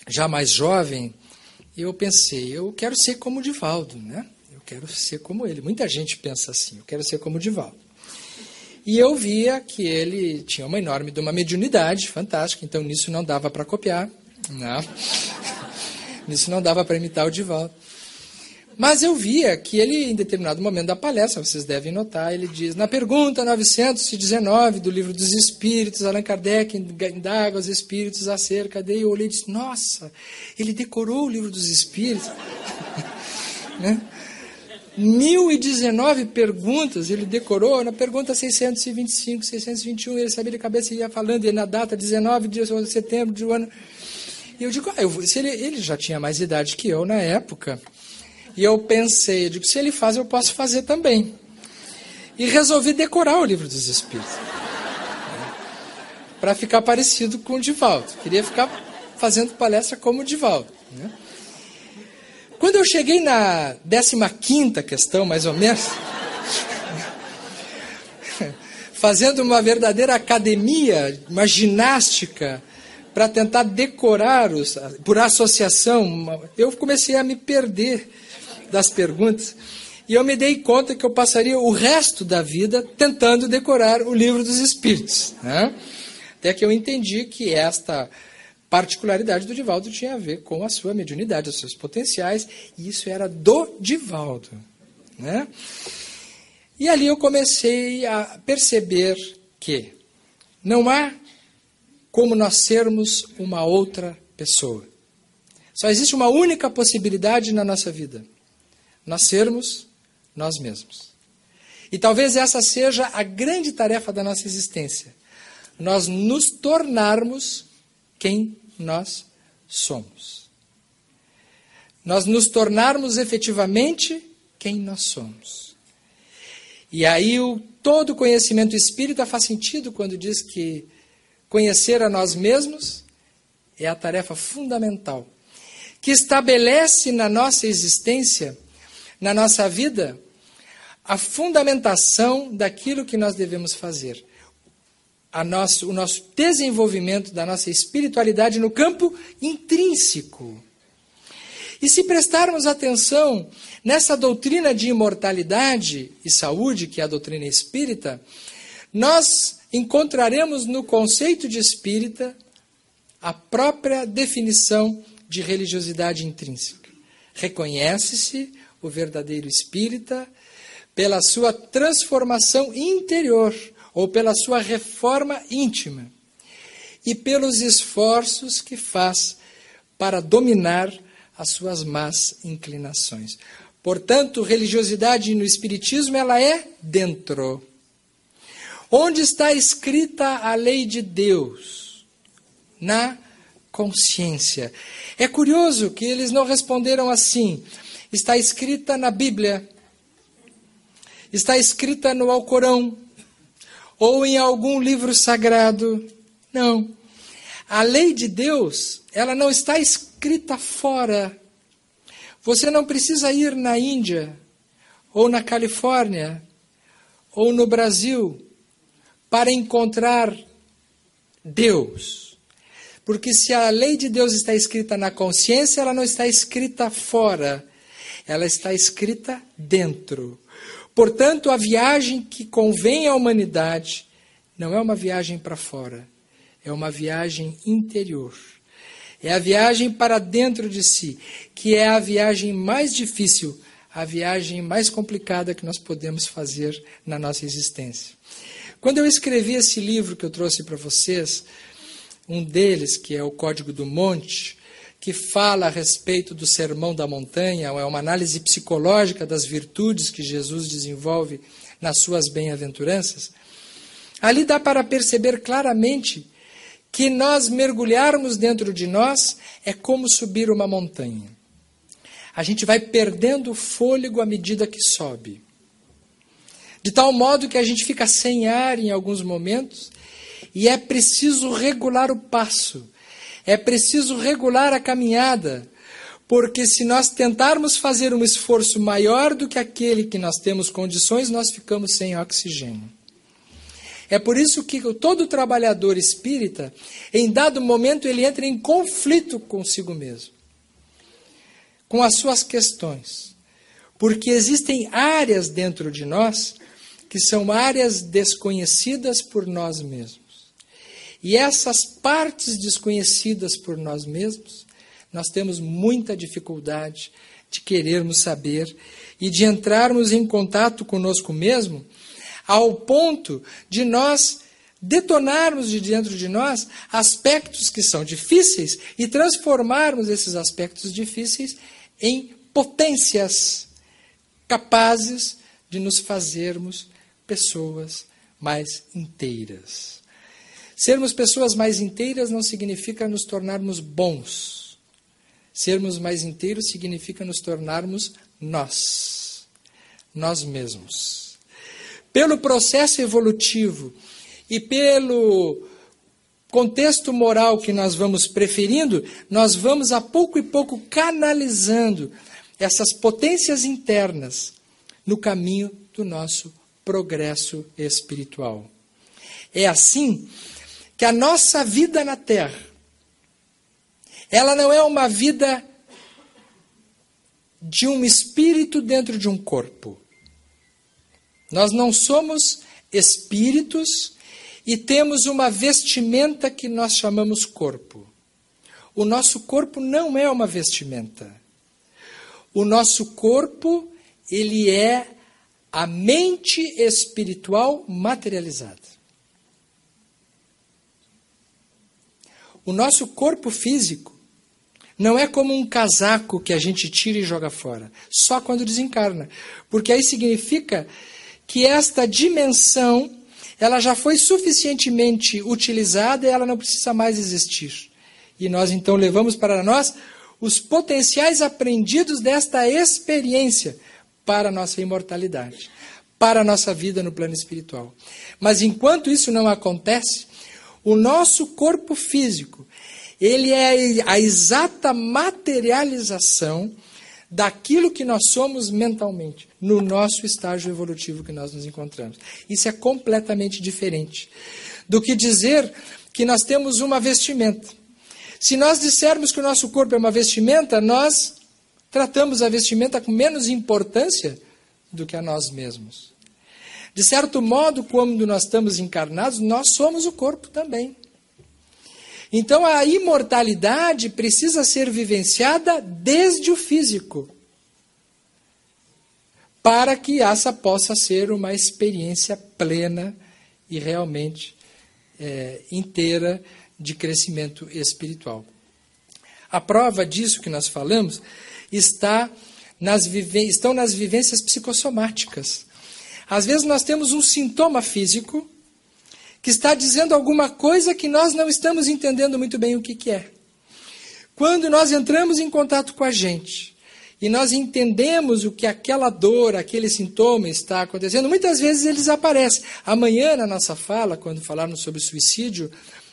já mais jovem, eu pensei, eu quero ser como o Divaldo, né? Eu quero ser como ele. Muita gente pensa assim, eu quero ser como o Divaldo. E eu via que ele tinha uma enorme de uma mediunidade fantástica, então nisso não dava para copiar, não. Né? [laughs] nisso não dava para imitar o Divaldo. Mas eu via que ele, em determinado momento da palestra, vocês devem notar, ele diz, na pergunta 919 do livro dos Espíritos, Allan Kardec indaga os Espíritos acerca dele, eu olhei e disse, nossa, ele decorou o livro dos Espíritos. [laughs] né? 1019 perguntas ele decorou, na pergunta 625, 621, ele sabia de cabeça e ia falando, e na data 19 de setembro do ano. E eu digo, ah, eu, se ele, ele já tinha mais idade que eu na época, e eu pensei, eu digo, se ele faz, eu posso fazer também. E resolvi decorar o livro dos Espíritos. Para ficar parecido com o Divaldo. Queria ficar fazendo palestra como o Divaldo. Né? Quando eu cheguei na 15 questão, mais ou menos, [laughs] fazendo uma verdadeira academia, uma ginástica, para tentar decorar os, por associação, eu comecei a me perder das perguntas. E eu me dei conta que eu passaria o resto da vida tentando decorar o livro dos Espíritos. Né? Até que eu entendi que esta particularidade do Divaldo tinha a ver com a sua mediunidade, os seus potenciais, e isso era do Divaldo. Né? E ali eu comecei a perceber que não há como nós sermos uma outra pessoa. Só existe uma única possibilidade na nossa vida nós sermos nós mesmos. E talvez essa seja a grande tarefa da nossa existência. Nós nos tornarmos quem nós somos. Nós nos tornarmos efetivamente quem nós somos. E aí o todo conhecimento espírita faz sentido quando diz que conhecer a nós mesmos é a tarefa fundamental que estabelece na nossa existência, na nossa vida, a fundamentação daquilo que nós devemos fazer. Nosso, o nosso desenvolvimento da nossa espiritualidade no campo intrínseco. E se prestarmos atenção nessa doutrina de imortalidade e saúde, que é a doutrina espírita, nós encontraremos no conceito de espírita a própria definição de religiosidade intrínseca. Reconhece-se o verdadeiro espírita pela sua transformação interior ou pela sua reforma íntima e pelos esforços que faz para dominar as suas más inclinações. Portanto, religiosidade no espiritismo ela é dentro. Onde está escrita a lei de Deus? Na consciência. É curioso que eles não responderam assim. Está escrita na Bíblia, está escrita no Alcorão, ou em algum livro sagrado. Não. A lei de Deus, ela não está escrita fora. Você não precisa ir na Índia, ou na Califórnia, ou no Brasil, para encontrar Deus. Porque se a lei de Deus está escrita na consciência, ela não está escrita fora, ela está escrita dentro. Portanto, a viagem que convém à humanidade não é uma viagem para fora, é uma viagem interior. É a viagem para dentro de si, que é a viagem mais difícil, a viagem mais complicada que nós podemos fazer na nossa existência. Quando eu escrevi esse livro que eu trouxe para vocês, um deles, que é o Código do Monte, que fala a respeito do Sermão da Montanha, é uma análise psicológica das virtudes que Jesus desenvolve nas suas bem-aventuranças, ali dá para perceber claramente que nós mergulharmos dentro de nós é como subir uma montanha. A gente vai perdendo o fôlego à medida que sobe. De tal modo que a gente fica sem ar em alguns momentos e é preciso regular o passo, é preciso regular a caminhada, porque se nós tentarmos fazer um esforço maior do que aquele que nós temos condições, nós ficamos sem oxigênio. É por isso que todo trabalhador espírita, em dado momento, ele entra em conflito consigo mesmo, com as suas questões. Porque existem áreas dentro de nós que são áreas desconhecidas por nós mesmos. E essas partes desconhecidas por nós mesmos, nós temos muita dificuldade de querermos saber e de entrarmos em contato conosco mesmo ao ponto de nós detonarmos de dentro de nós aspectos que são difíceis e transformarmos esses aspectos difíceis em potências capazes de nos fazermos pessoas mais inteiras. Sermos pessoas mais inteiras não significa nos tornarmos bons. Sermos mais inteiros significa nos tornarmos nós, nós mesmos pelo processo evolutivo e pelo contexto moral que nós vamos preferindo, nós vamos a pouco e pouco canalizando essas potências internas no caminho do nosso progresso espiritual. É assim que a nossa vida na Terra, ela não é uma vida de um espírito dentro de um corpo. Nós não somos espíritos e temos uma vestimenta que nós chamamos corpo. O nosso corpo não é uma vestimenta. O nosso corpo, ele é a mente espiritual materializada. O nosso corpo físico não é como um casaco que a gente tira e joga fora, só quando desencarna. Porque aí significa que esta dimensão ela já foi suficientemente utilizada e ela não precisa mais existir. E nós então levamos para nós os potenciais aprendidos desta experiência para a nossa imortalidade, para a nossa vida no plano espiritual. Mas enquanto isso não acontece, O nosso corpo físico, ele é a exata materialização daquilo que nós somos mentalmente, no nosso estágio evolutivo que nós nos encontramos. Isso é completamente diferente do que dizer que nós temos uma vestimenta. Se nós dissermos que o nosso corpo é uma vestimenta, nós tratamos a vestimenta com menos importância do que a nós mesmos. De certo modo, quando nós estamos encarnados, nós somos o corpo também. Então a imortalidade precisa ser vivenciada desde o físico, para que essa possa ser uma experiência plena e realmente é, inteira de crescimento espiritual. A prova disso que nós falamos está nas estão nas vivências psicossomáticas. Às vezes nós temos um sintoma físico que está dizendo alguma coisa que nós não estamos entendendo muito bem o que, que é. Quando nós entramos em contato com a gente e nós entendemos o que aquela dor, aquele sintoma está acontecendo, muitas vezes eles aparecem. Amanhã, na nossa fala, quando falarmos sobre suicídio,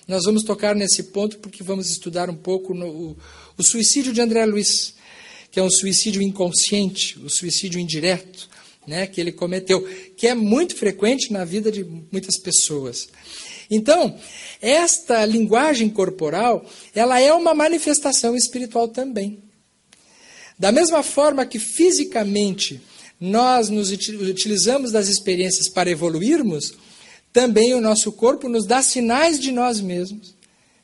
nós vamos tocar nesse ponto porque vamos estudar um pouco no, o, o suicídio de André Luiz, que é um suicídio inconsciente, o suicídio indireto, né, que ele cometeu, que é muito frequente na vida de muitas pessoas. Então, esta linguagem corporal, ela é uma manifestação espiritual também. Da mesma forma que fisicamente nós nos utilizamos das experiências para evoluirmos, também o nosso corpo nos dá sinais de nós mesmos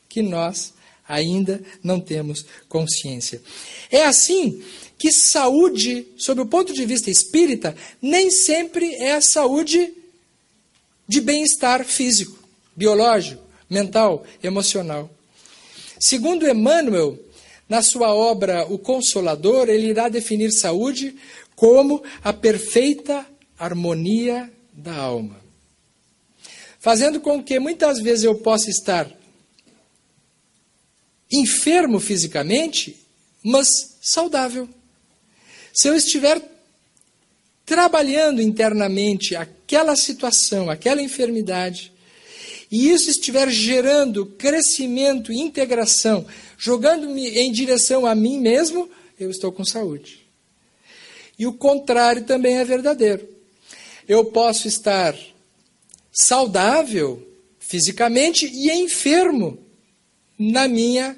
que nós ainda não temos consciência. É assim que saúde, sob o ponto de vista espírita, nem sempre é a saúde de bem-estar físico, biológico, mental, emocional. Segundo Emmanuel, na sua obra O Consolador, ele irá definir saúde como a perfeita harmonia da alma fazendo com que muitas vezes eu possa estar enfermo fisicamente, mas saudável. Se eu estiver trabalhando internamente aquela situação, aquela enfermidade, e isso estiver gerando crescimento e integração, jogando-me em direção a mim mesmo, eu estou com saúde. E o contrário também é verdadeiro. Eu posso estar saudável fisicamente e enfermo na minha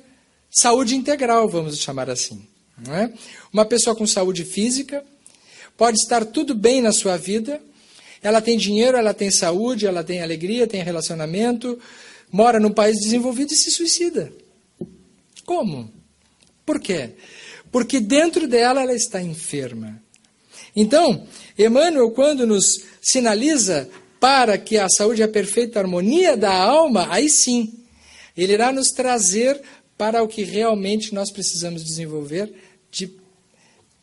saúde integral, vamos chamar assim. É? Uma pessoa com saúde física pode estar tudo bem na sua vida, ela tem dinheiro, ela tem saúde, ela tem alegria, tem relacionamento, mora num país desenvolvido e se suicida. Como? Por quê? Porque dentro dela ela está enferma. Então, Emmanuel, quando nos sinaliza para que a saúde e a perfeita harmonia da alma, aí sim, ele irá nos trazer para o que realmente nós precisamos desenvolver de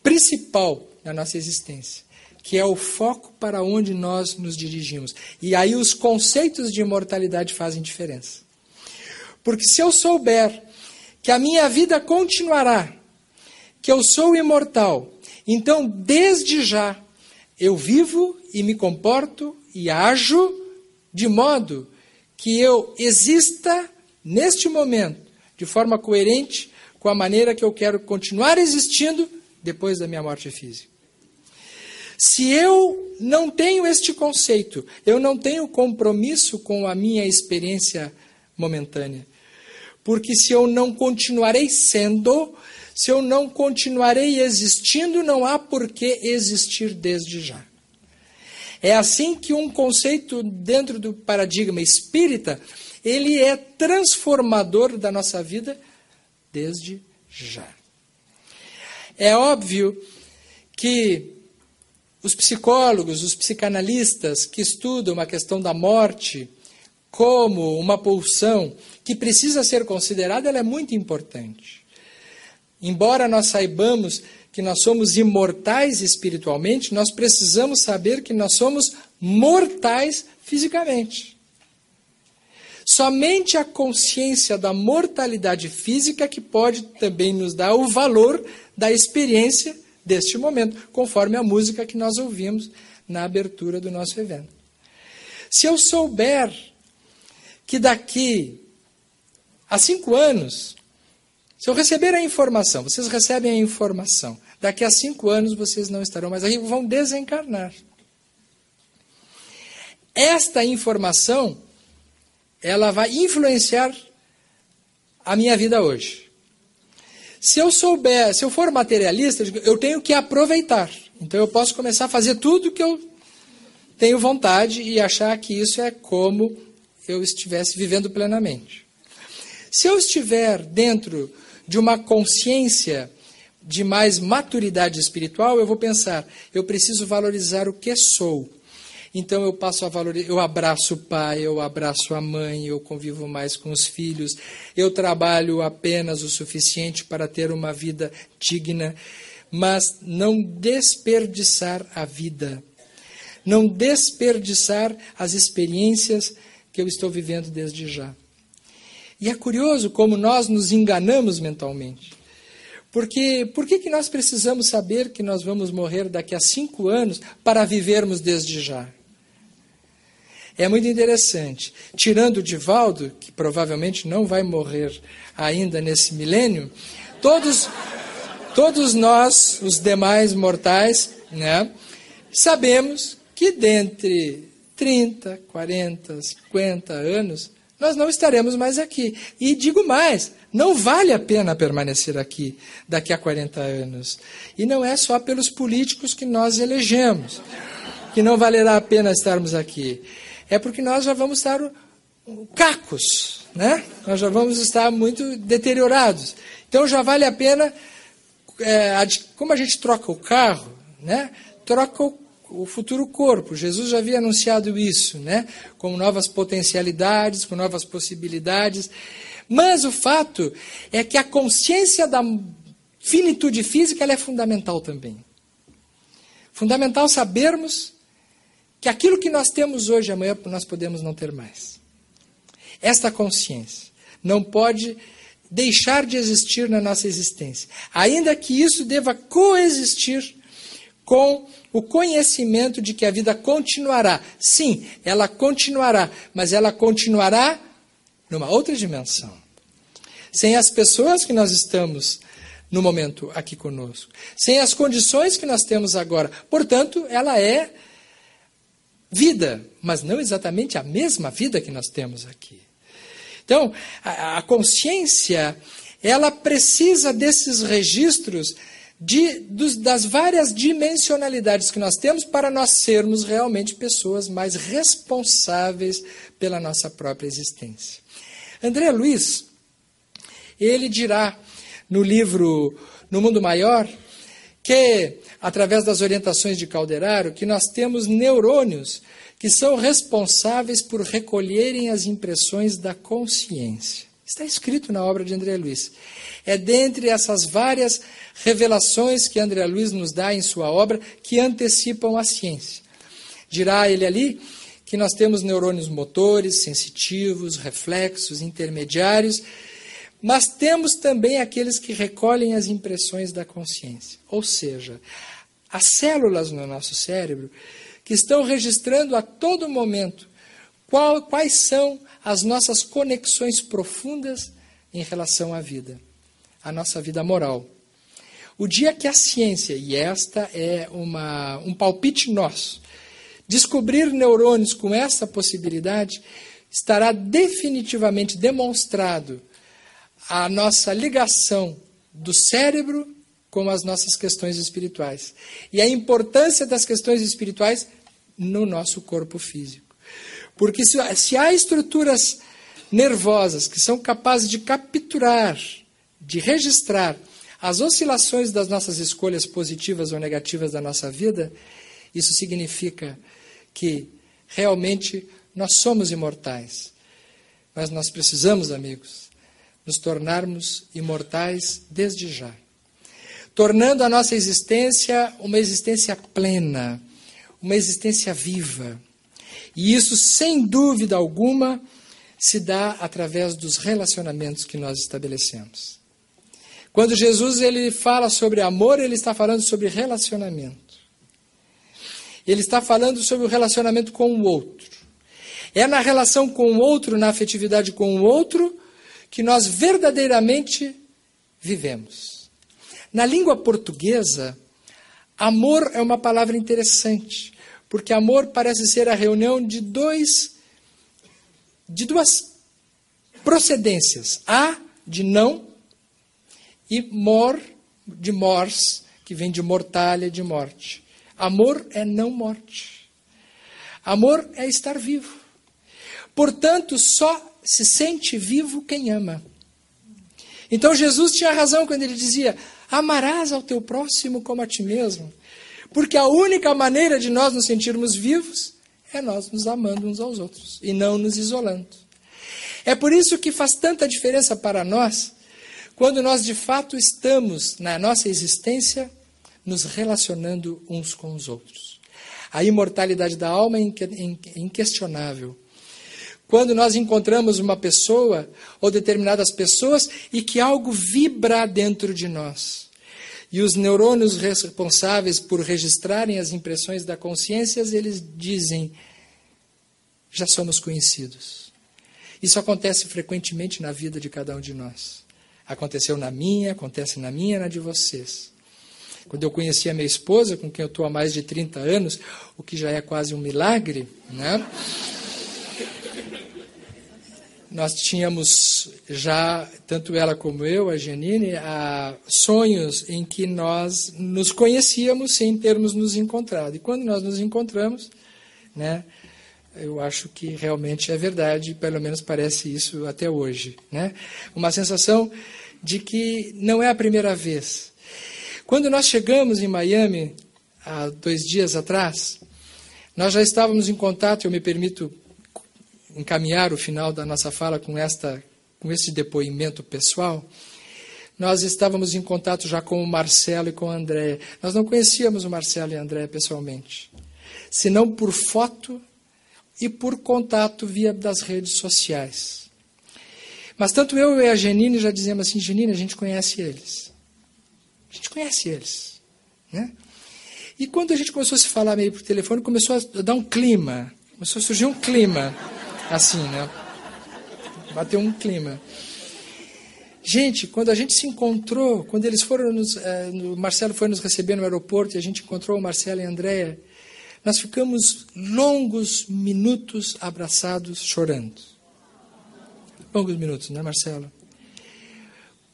principal na nossa existência, que é o foco para onde nós nos dirigimos. E aí os conceitos de imortalidade fazem diferença. Porque se eu souber que a minha vida continuará, que eu sou imortal, então desde já eu vivo e me comporto e ajo de modo que eu exista neste momento de forma coerente com a maneira que eu quero continuar existindo depois da minha morte física. Se eu não tenho este conceito, eu não tenho compromisso com a minha experiência momentânea. Porque se eu não continuarei sendo, se eu não continuarei existindo, não há por que existir desde já. É assim que um conceito dentro do paradigma espírita, ele é transformador da nossa vida desde já. É óbvio que os psicólogos, os psicanalistas que estudam a questão da morte como uma pulsão que precisa ser considerada, ela é muito importante. Embora nós saibamos que nós somos imortais espiritualmente, nós precisamos saber que nós somos mortais fisicamente. Somente a consciência da mortalidade física que pode também nos dar o valor da experiência deste momento, conforme a música que nós ouvimos na abertura do nosso evento. Se eu souber que daqui a cinco anos, se eu receber a informação, vocês recebem a informação, daqui a cinco anos vocês não estarão mais aqui, vão desencarnar. Esta informação, ela vai influenciar a minha vida hoje. Se eu souber, se eu for materialista, eu tenho que aproveitar. Então eu posso começar a fazer tudo que eu tenho vontade e achar que isso é como eu estivesse vivendo plenamente. Se eu estiver dentro de uma consciência de mais maturidade espiritual, eu vou pensar, eu preciso valorizar o que sou. Então eu passo a valorizar, eu abraço o pai, eu abraço a mãe, eu convivo mais com os filhos, eu trabalho apenas o suficiente para ter uma vida digna, mas não desperdiçar a vida, não desperdiçar as experiências que eu estou vivendo desde já. E é curioso como nós nos enganamos mentalmente. Porque por que, que nós precisamos saber que nós vamos morrer daqui a cinco anos para vivermos desde já? É muito interessante. Tirando o Divaldo, que provavelmente não vai morrer ainda nesse milênio, todos, todos nós, os demais mortais, né, sabemos que dentre 30, 40, 50 anos, nós não estaremos mais aqui. E digo mais, não vale a pena permanecer aqui daqui a 40 anos. E não é só pelos políticos que nós elegemos que não valerá a pena estarmos aqui é porque nós já vamos estar cacos, né? Nós já vamos estar muito deteriorados. Então já vale a pena, é, como a gente troca o carro, né? Troca o, o futuro corpo. Jesus já havia anunciado isso, né? Com novas potencialidades, com novas possibilidades. Mas o fato é que a consciência da finitude física é fundamental também. Fundamental sabermos que aquilo que nós temos hoje, amanhã nós podemos não ter mais. Esta consciência não pode deixar de existir na nossa existência, ainda que isso deva coexistir com o conhecimento de que a vida continuará. Sim, ela continuará, mas ela continuará numa outra dimensão. Sem as pessoas que nós estamos no momento aqui conosco, sem as condições que nós temos agora. Portanto, ela é vida, mas não exatamente a mesma vida que nós temos aqui. Então, a, consciência, ela precisa desses registros de, dos, das várias dimensionalidades que nós temos para nós sermos realmente pessoas mais responsáveis pela nossa própria existência. André Luiz, ele dirá no livro No Mundo Maior que através das orientações de Calderaro, que nós temos neurônios que são responsáveis por recolherem as impressões da consciência. Está escrito na obra de André Luiz. É dentre essas várias revelações que André Luiz nos dá em sua obra que antecipam a ciência. Dirá ele ali que nós temos neurônios motores, sensitivos, reflexos, intermediários, mas temos também aqueles que recolhem as impressões da consciência. Ou seja, as células no nosso cérebro que estão registrando a todo momento qual, quais são as nossas conexões profundas em relação à vida, a nossa vida moral. O dia que a ciência, e esta é uma, um palpite nosso, descobrir neurônios com essa possibilidade, estará definitivamente demonstrado a nossa ligação do cérebro com as nossas questões espirituais. E a importância das questões espirituais no nosso corpo físico. Porque se, se há estruturas nervosas que são capazes de capturar, de registrar as oscilações das nossas escolhas positivas ou negativas da nossa vida, isso significa que realmente nós somos imortais. Mas nós precisamos, amigos, nos tornarmos imortais desde já, tornando a nossa existência uma existência plena, uma existência viva. E isso, sem dúvida alguma, se dá através dos relacionamentos que nós estabelecemos. Quando Jesus ele fala sobre amor, ele está falando sobre relacionamento. Ele está falando sobre o relacionamento com o outro. É na relação com o outro, na afetividade com o outro, que nós verdadeiramente vivemos. Na língua portuguesa, amor é uma palavra interessante, porque amor parece ser a reunião de dois de duas procedências: a de não e mor de mors, que vem de mortalha, de morte. Amor é não morte. Amor é estar vivo. Portanto, só se sente vivo quem ama. Então Jesus tinha razão quando ele dizia: Amarás ao teu próximo como a ti mesmo. Porque a única maneira de nós nos sentirmos vivos é nós nos amando uns aos outros e não nos isolando. É por isso que faz tanta diferença para nós quando nós de fato estamos na nossa existência nos relacionando uns com os outros. A imortalidade da alma é inquestionável. Quando nós encontramos uma pessoa ou determinadas pessoas e que algo vibra dentro de nós. E os neurônios responsáveis por registrarem as impressões da consciência, eles dizem: já somos conhecidos. Isso acontece frequentemente na vida de cada um de nós. Aconteceu na minha, acontece na minha e na de vocês. Quando eu conheci a minha esposa, com quem eu estou há mais de 30 anos, o que já é quase um milagre, né? Nós tínhamos já, tanto ela como eu, a Janine, a sonhos em que nós nos conhecíamos sem termos nos encontrado. E quando nós nos encontramos, né, eu acho que realmente é verdade, pelo menos parece isso até hoje. Né? Uma sensação de que não é a primeira vez. Quando nós chegamos em Miami, há dois dias atrás, nós já estávamos em contato, eu me permito encaminhar o final da nossa fala com, esta, com esse depoimento pessoal. Nós estávamos em contato já com o Marcelo e com a Andréia. Nós não conhecíamos o Marcelo e a Andréia pessoalmente, senão por foto e por contato via das redes sociais. Mas tanto eu e a Genine já dizemos assim, Genine, a gente conhece eles. A gente conhece eles. Né? E quando a gente começou a se falar meio por telefone, começou a dar um clima. Começou a surgir um clima. Assim, né? Bateu um clima. Gente, quando a gente se encontrou, quando eles foram nos, eh, o Marcelo foi nos receber no aeroporto e a gente encontrou o Marcelo e a Andréia, nós ficamos longos minutos abraçados, chorando. Longos minutos, né, Marcelo?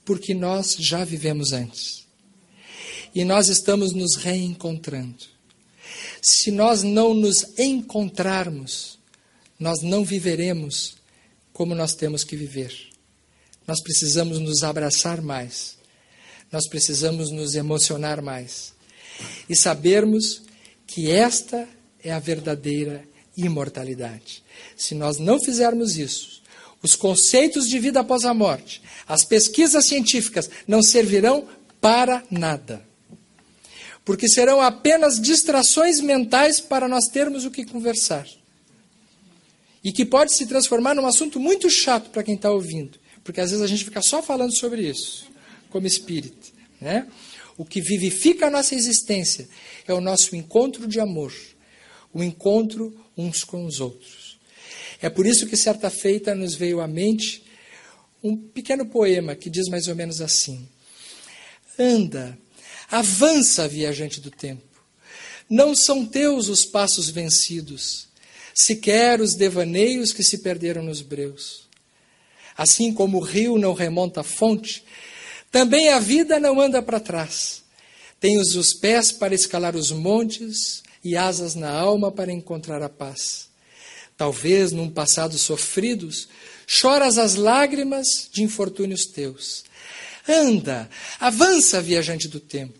Porque nós já vivemos antes. E nós estamos nos reencontrando. Se nós não nos encontrarmos, nós não viveremos como nós temos que viver. Nós precisamos nos abraçar mais. Nós precisamos nos emocionar mais. E sabermos que esta é a verdadeira imortalidade. Se nós não fizermos isso, os conceitos de vida após a morte, as pesquisas científicas não servirão para nada. Porque serão apenas distrações mentais para nós termos o que conversar. E que pode se transformar num assunto muito chato para quem está ouvindo. Porque às vezes a gente fica só falando sobre isso, como espírito. Né? O que vivifica a nossa existência é o nosso encontro de amor, o encontro uns com os outros. É por isso que certa feita nos veio à mente um pequeno poema que diz mais ou menos assim: Anda, avança, viajante do tempo. Não são teus os passos vencidos, sequer os devaneios que se perderam nos breus. Assim como o rio não remonta a fonte, também a vida não anda para trás. Tens os pés para escalar os montes e asas na alma para encontrar a paz. Talvez num passado sofridos, choras as lágrimas de infortúnios teus. Anda, avança, viajante do tempo.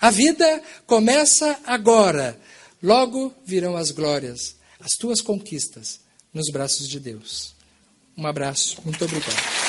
A vida começa agora, logo virão as glórias, as tuas conquistas nos braços de Deus. Um abraço, muito obrigado.